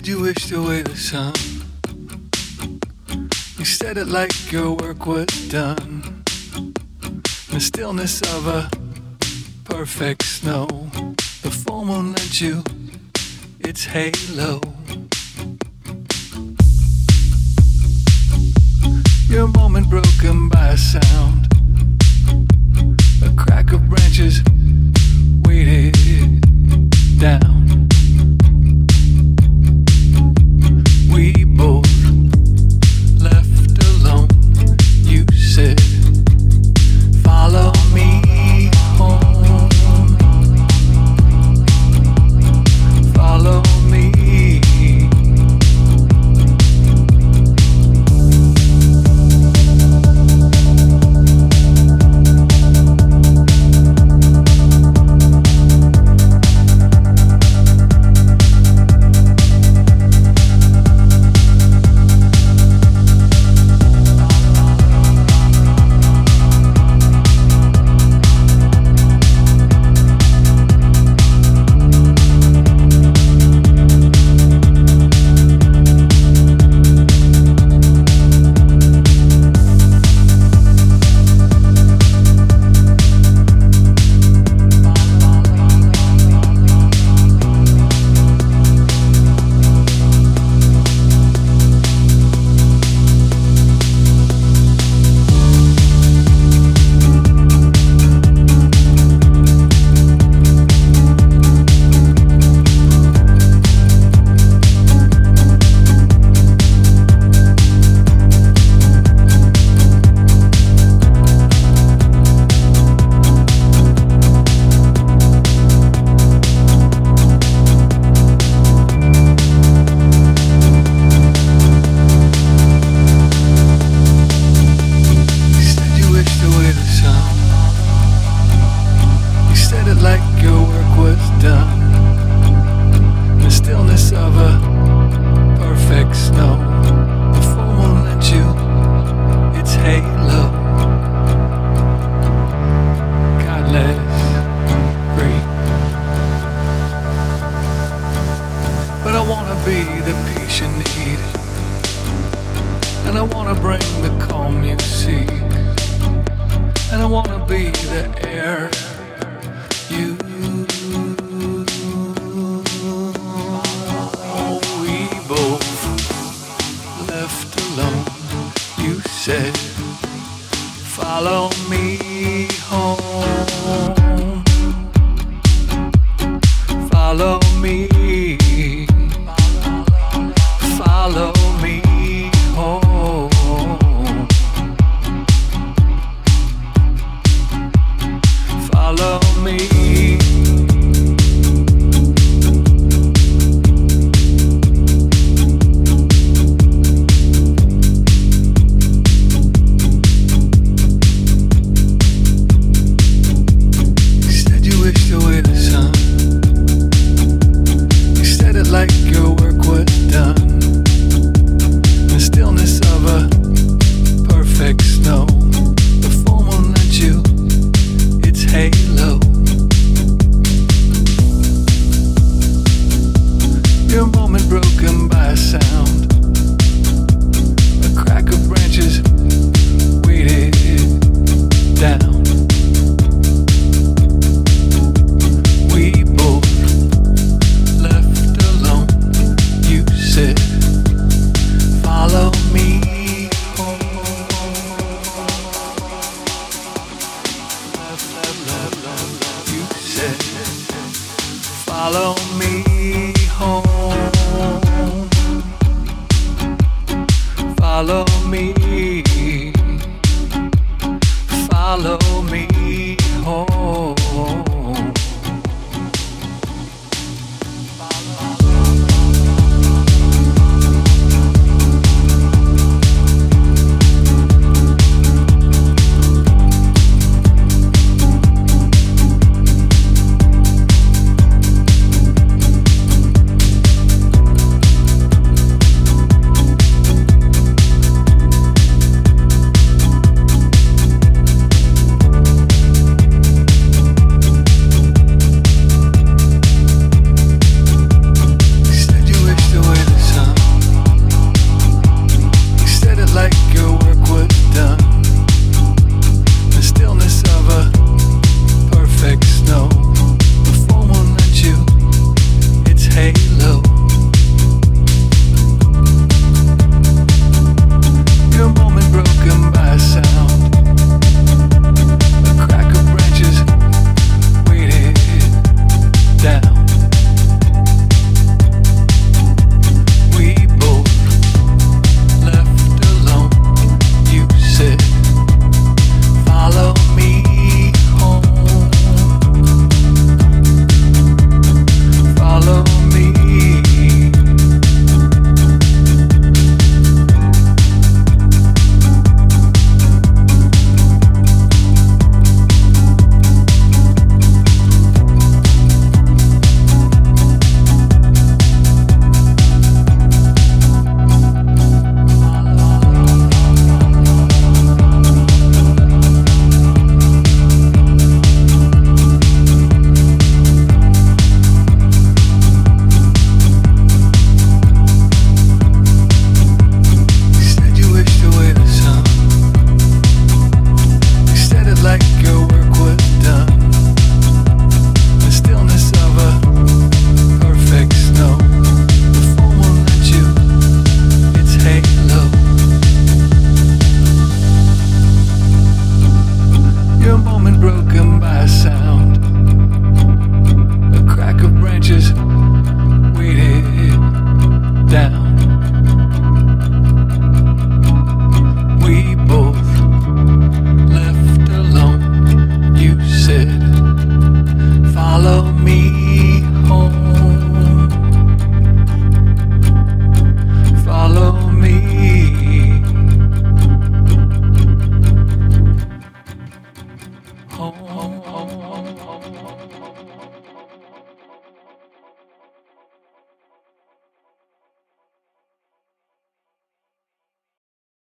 Could you wish away the sun? You said it like your work was done. The stillness of a perfect snow. The full moon lent you its halo. Your moment broken by a sound. A crack of branches weighted down. Hello. follow